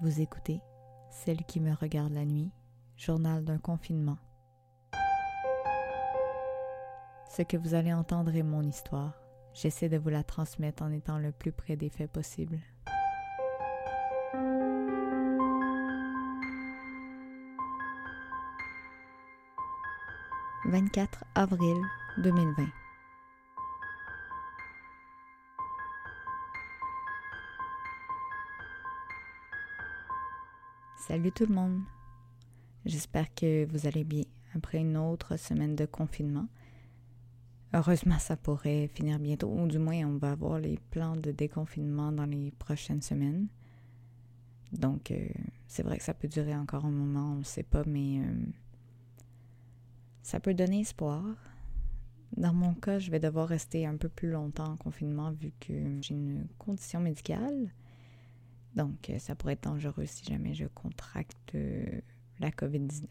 Vous écoutez Celle qui me regarde la nuit, journal d'un confinement. Ce que vous allez entendre est mon histoire. J'essaie de vous la transmettre en étant le plus près des faits possible. « 24 avril 2020. Salut tout le monde. J'espère que vous allez bien après une autre semaine de confinement. Heureusement, ça pourrait finir bientôt, ou du moins, on va avoir les plans de déconfinement dans les prochaines semaines. Donc, euh, c'est vrai que ça peut durer encore un moment, on ne sait pas, mais euh, ça peut donner espoir. Dans mon cas, je vais devoir rester un peu plus longtemps en confinement vu que j'ai une condition médicale. Donc, euh, ça pourrait être dangereux si jamais je contracte euh, la COVID-19.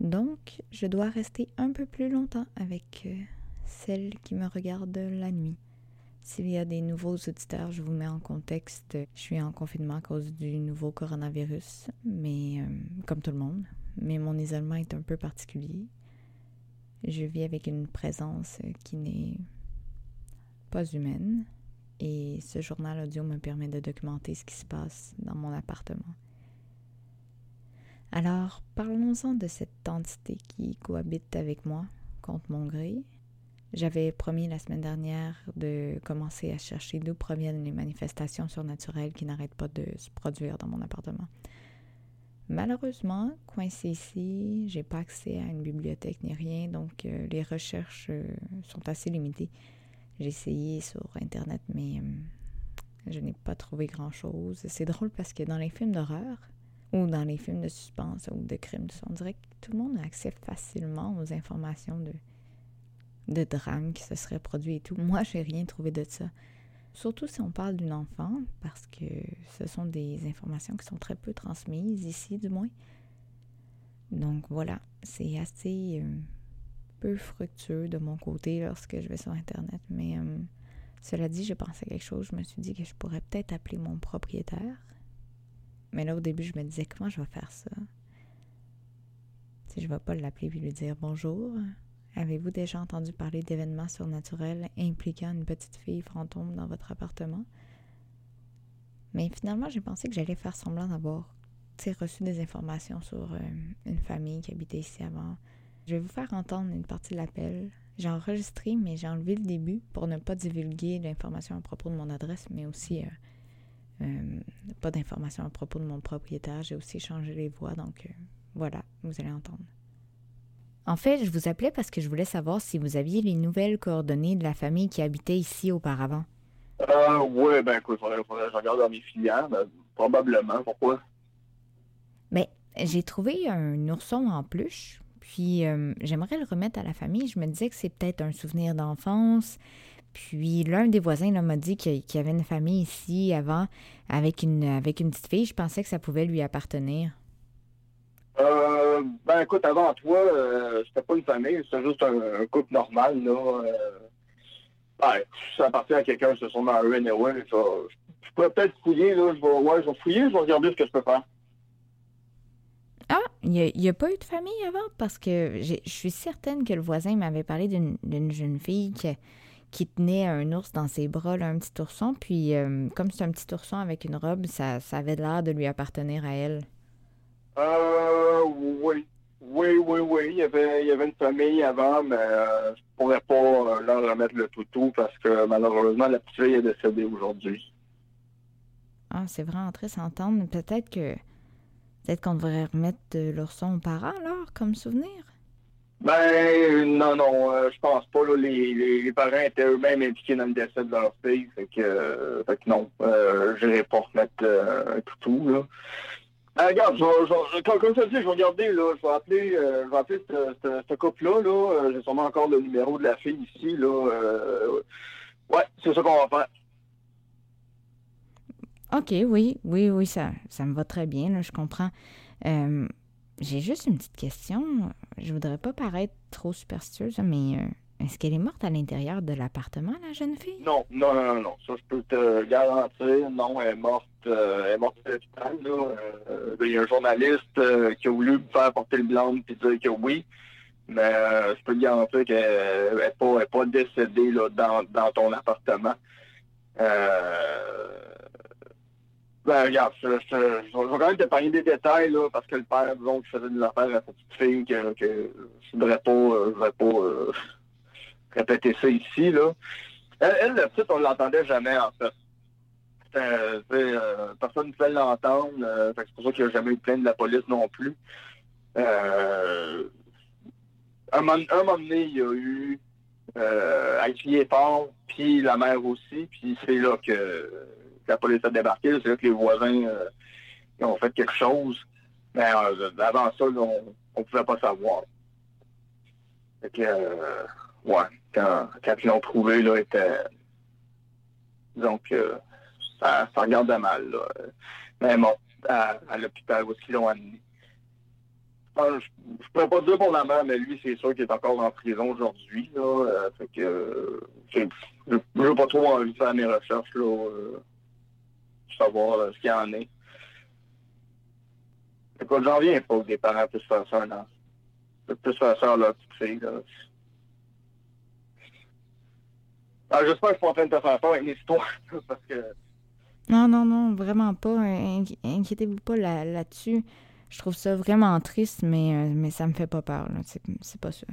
Donc, je dois rester un peu plus longtemps avec euh, celle qui me regarde la nuit. S'il y a des nouveaux auditeurs, je vous mets en contexte. Je suis en confinement à cause du nouveau coronavirus, mais comme tout le monde. Mais mon isolement est un peu particulier. Je vis avec une présence qui n'est pas humaine et ce journal audio me permet de documenter ce qui se passe dans mon appartement. Alors, parlons-en de cette entité qui cohabite avec moi contre mon gré. J'avais promis la semaine dernière de commencer à chercher d'où proviennent les manifestations surnaturelles qui n'arrêtent pas de se produire dans mon appartement. Malheureusement, coincé ici, j'ai pas accès à une bibliothèque ni rien, donc euh, les recherches euh, sont assez limitées. J'ai essayé sur Internet, mais euh, je n'ai pas trouvé grand-chose. C'est drôle parce que dans les films d'horreur ou dans les films de suspense ou de crime, on dirait que tout le monde a accès facilement aux informations de, de drames qui se seraient produits et tout. Moi, j'ai rien trouvé de ça. Surtout si on parle d'une enfant, parce que ce sont des informations qui sont très peu transmises ici, du moins. Donc voilà, c'est assez euh, fructueux de mon côté lorsque je vais sur Internet. Mais euh, cela dit, j'ai pensé à quelque chose. Je me suis dit que je pourrais peut-être appeler mon propriétaire. Mais là, au début, je me disais comment je vais faire ça? Si je ne vais pas l'appeler et lui dire bonjour. Avez-vous déjà entendu parler d'événements surnaturels impliquant une petite fille fantôme dans votre appartement? Mais finalement, j'ai pensé que j'allais faire semblant d'avoir reçu des informations sur euh, une famille qui habitait ici avant, je vais vous faire entendre une partie de l'appel. J'ai enregistré, mais j'ai enlevé le début pour ne pas divulguer l'information à propos de mon adresse, mais aussi euh, euh, pas d'informations à propos de mon propriétaire. J'ai aussi changé les voix, donc euh, voilà, vous allez entendre. En fait, je vous appelais parce que je voulais savoir si vous aviez les nouvelles coordonnées de la famille qui habitait ici auparavant. Euh, oui, ben écoute, faudrait, faudrait je regarde dans mes filières, probablement. Pourquoi? Ben, j'ai trouvé un ourson en peluche puis euh, j'aimerais le remettre à la famille. Je me disais que c'est peut-être un souvenir d'enfance. Puis l'un des voisins m'a dit qu'il y avait une famille ici avant avec une, avec une petite fille. Je pensais que ça pouvait lui appartenir. Euh, ben écoute, avant toi, euh, c'était pas une famille, c'était juste un, couple normal. Là, euh, ça appartient à quelqu'un, c'est sûrement un anyway. Ça, je pourrais peut-être fouiller, là, je vais, ouais, je vais fouiller, je vais regarder ce que je peux faire. Ah, il n'y a, pas eu de famille avant? Parce que je suis certaine que le voisin m'avait parlé d'une jeune fille qui, tenait un ours dans ses bras, un petit ourson. Puis, euh, comme c'est un petit ourson avec une robe, ça, ça avait l'air de lui appartenir à elle. Euh, oui. Oui, oui, oui. Il y avait, il y avait une famille avant, mais euh, je pourrais pas euh, leur remettre le toutou parce que malheureusement, la petite fille est décédée aujourd'hui. Ah, c'est vraiment très s'entendre. Peut-être que Peut-être qu'on devrait remettre l'ourson aux parents, alors, comme souvenir? Ben, non, non, euh, je pense pas. les, parents étaient eux-mêmes impliqués dans le décès de leur fille. Fait que, euh, non, euh, je n'irai pas remettre euh, toutou, là. regarde, comme, comme ça dit, je vais regarder, là, je vais appeler, je vais appeler ce couple-là, là. J'ai sûrement encore le numéro de la fille ici, là. ouais, c'est ça qu'on va faire. OK, oui, oui, oui, ça, ça me va très bien, là, je comprends. Euh, j'ai juste une petite question. Je voudrais pas paraître trop superstitieuse, mais euh, Est-ce qu'elle est morte à l'intérieur de l'appartement, la jeune fille? Non, non, non, non. Ça, je peux te garantir. Non, elle est morte, euh, elle est morte à l'hôpital. Euh, il y a un journaliste euh, qui a voulu me faire porter le blanc et dire que oui. Mais je peux te garantir qu'elle n'est pas, décédée là, dans, dans ton appartement. Ben, regarde, je, je, vais quand même t'épargner des détails, là, parce que le père, disons, qui faisait des affaires à cette petite fille, que, je voudrais pas, voudrais pas répéter ça ici, là. Elle, elle petite, on l'entendait jamais, en fait. Euh, personne ne pouvait l'entendre. Euh, c'est pour ça qu'il n'y a jamais eu plainte de la police non plus. Euh, un, moment, donné, il y a eu euh, à crier fort, puis la mère aussi, puis c'est là que la police a débarqué. C'est là que les voisins ont fait quelque chose. Mais avant ça, on ne pouvait pas savoir. Fait que, ouais quand, ils l'ont trouvé, là, était. Donc, euh, ça, regardait mal. Là. Mais bon, à, l'hôpital, où est-ce qu'ils l'ont amené? je ne pourrais pas dire pour la mère, mais lui, c'est sûr qu'il est encore en prison aujourd'hui. Là, euh, fait euh, je n'ai pas trop envie de faire mes recherches là, euh, savoir ce qu'il y en est. Écoute, j'en viens pas que des parents puissent faire ça, non. Puissent faire ça à leur petite fille. Là. Ah, j'espère que je suis pas en train de te faire peur avec mes histoires, parce que... Non, non, non, vraiment pas. Inquiétez-vous pas là-dessus. je trouve ça vraiment triste, mais, euh, mais ça me fait pas peur. C'est pas ça.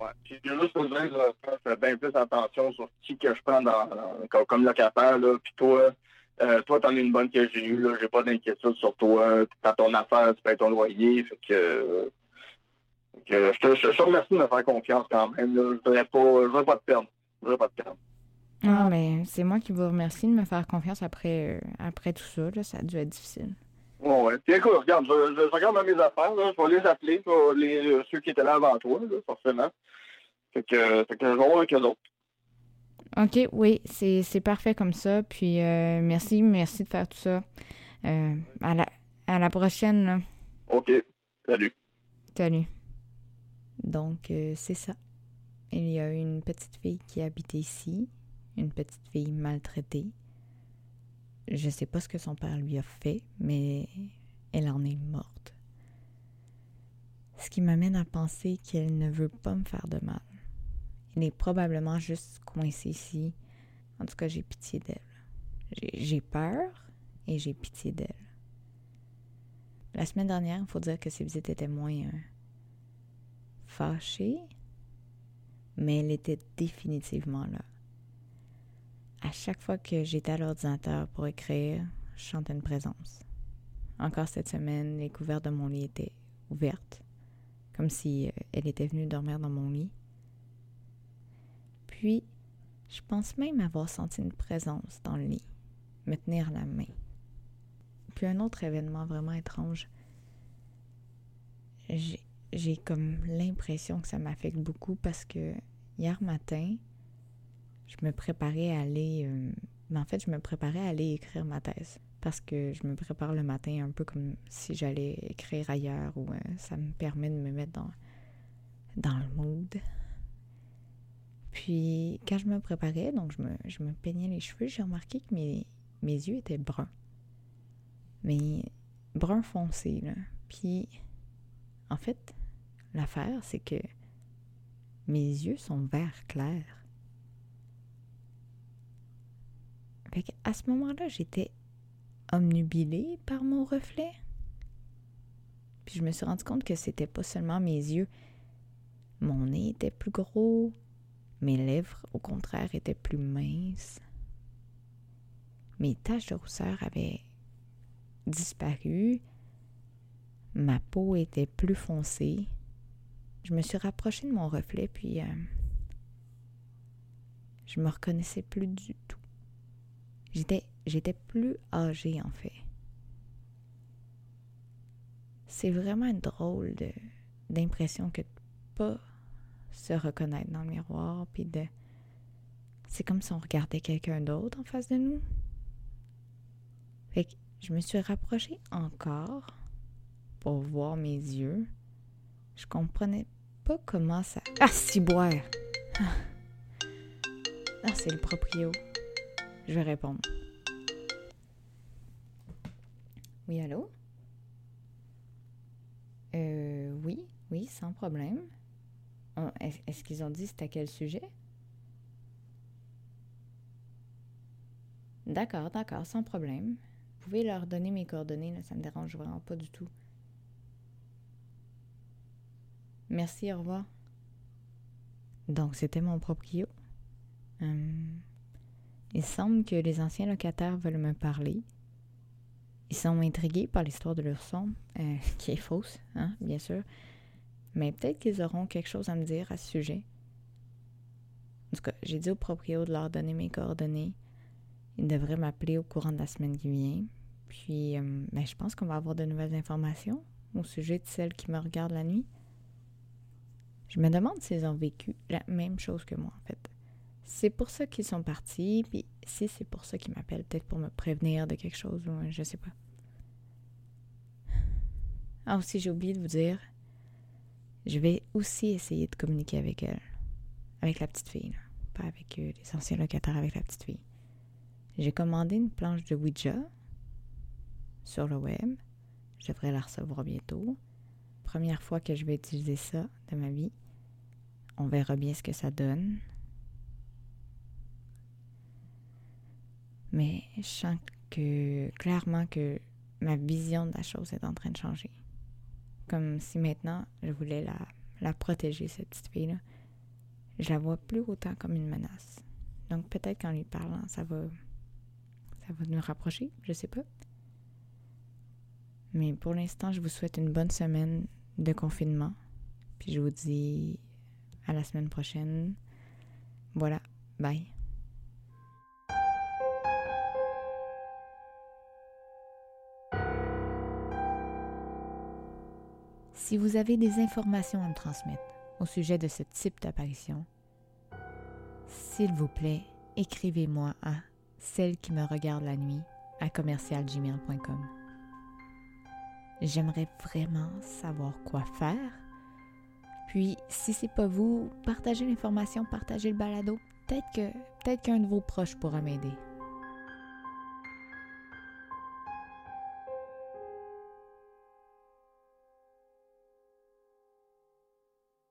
Ouais. Puis juste pour dire, je fais bien plus attention sur qui que je prends dans, comme, comme, locataire. Là. Puis toi, euh, toi, t'en es une bonne que j'ai eue. J'ai pas d'inquiétude sur toi. T'as ton affaire, tu payes ton loyer. Fait que, que je, te, je, te, remercie de me faire confiance quand même. Là. Je voudrais pas, je voudrais pas te perdre. pas te perdre. Ah, mais c'est moi qui vous remercie de me faire confiance après, euh, après tout ça. Là. Ça a dû être difficile. Bon, ouais. Puis écoute, regarde, je, je, je regarde mes affaires. Là. Je vais les appeler, pour les, euh, ceux qui étaient là avant toi, là, forcément. Fait que, fait que je vais voir avec eux autres. OK, oui, c'est parfait comme ça. Puis euh, merci, merci de faire tout ça. Euh, à, la, à la prochaine. Là. OK. Salut. Salut. Donc, euh, c'est ça. Il y a une petite fille qui habite ici une petite fille maltraitée. Je sais pas ce que son père lui a fait, mais elle en est morte. Ce qui m'amène à penser qu'elle ne veut pas me faire de mal. Elle est probablement juste coincée ici. En tout cas, j'ai pitié d'elle. J'ai peur et j'ai pitié d'elle. La semaine dernière, il faut dire que ses visites étaient moins euh, fâchées, mais elle était définitivement là à chaque fois que j'étais à l'ordinateur pour écrire, je chantais une présence. Encore cette semaine, les couvertes de mon lit étaient ouvertes, comme si euh, elle était venue dormir dans mon lit. Puis, je pense même avoir senti une présence dans le lit, me tenir la main. Puis un autre événement vraiment étrange. J'ai comme l'impression que ça m'affecte beaucoup parce que hier matin, je me préparais à aller. Euh, mais en fait, je me préparais à aller écrire ma thèse. Parce que je me prépare le matin un peu comme si j'allais écrire ailleurs ou euh, ça me permet de me mettre dans, dans le mood. Puis, quand je me préparais, donc je me, peignais les cheveux, j'ai remarqué que mes, yeux étaient bruns. Mais brun foncé, là. Puis, en fait, l'affaire, c'est que mes yeux sont vert clair. à ce moment-là, j'étais omnubilée par mon reflet. Puis je me suis rendu compte que c'était pas seulement mes yeux. Mon nez était plus gros, mes lèvres, au contraire, étaient plus minces. Mes taches de rousseur avaient disparu. Ma peau était plus foncée. Je me suis rapprochée de mon reflet, puis euh, je me reconnaissais plus du tout. J'étais, j'étais plus âgée en fait. C'est vraiment drôle d'impression que de pas se reconnaître dans le miroir, puis de... C'est comme si on regardait quelqu'un d'autre en face de nous. Fait que je me suis rapprochée encore pour voir mes yeux. Je comprenais pas comment ça... Ah, si boire! Ah, c'est le proprio. Je vais répondre. Oui, allô? Euh, oui, oui, sans problème. Est-ce qu'ils ont dit c'était à quel sujet? D'accord, d'accord, sans problème. Vous pouvez leur donner mes coordonnées, là, ça me dérange vraiment pas du tout. Merci, au revoir. Donc, c'était mon proprio. Hum, il semble que les anciens locataires veulent me parler. Ils sont intrigués par l'histoire de leur son, euh, qui est fausse, hein, bien sûr. Mais peut-être qu'ils auront quelque chose à me dire à ce sujet. En tout cas, j'ai dit au proprio de leur donner mes coordonnées. Ils devraient m'appeler au courant de la semaine qui vient. Puis, euh, ben, je pense qu'on va avoir de nouvelles informations au sujet de celles qui me regardent la nuit. Je me demande s'ils ont vécu la même chose que moi, en fait. C'est pour ça qu'ils sont partis, puis si c'est pour ça qu'ils m'appellent, peut-être pour me prévenir de quelque chose, ou je sais pas. Ah, aussi, j'ai oublié de vous dire, je vais aussi essayer de communiquer avec elle, avec la petite fille, pas avec euh, les anciens locataires, avec la petite fille. J'ai commandé une planche de Ouija sur le web. Je devrais la recevoir bientôt. Première fois que je vais utiliser ça de ma vie. On verra bien ce que ça donne. Mais je sens que clairement que ma vision de la chose est en train de changer. Comme si maintenant je voulais la, la protéger, cette petite fille-là. Je la vois plus autant comme une menace. Donc peut-être qu'en lui parlant, ça va ça va nous rapprocher, je sais pas. Mais pour l'instant, je vous souhaite une bonne semaine de confinement. Puis je vous dis à la semaine prochaine. Voilà, bye. Si vous avez des informations à me transmettre au sujet de ce type d'apparition, s'il vous plaît, écrivez-moi à celle qui me regarde la nuit à commercialgmail.com. J'aimerais vraiment savoir quoi faire. Puis, si c'est pas vous, partagez l'information, partagez le balado. Peut-être peut-être qu'un de vos proches pourra m'aider.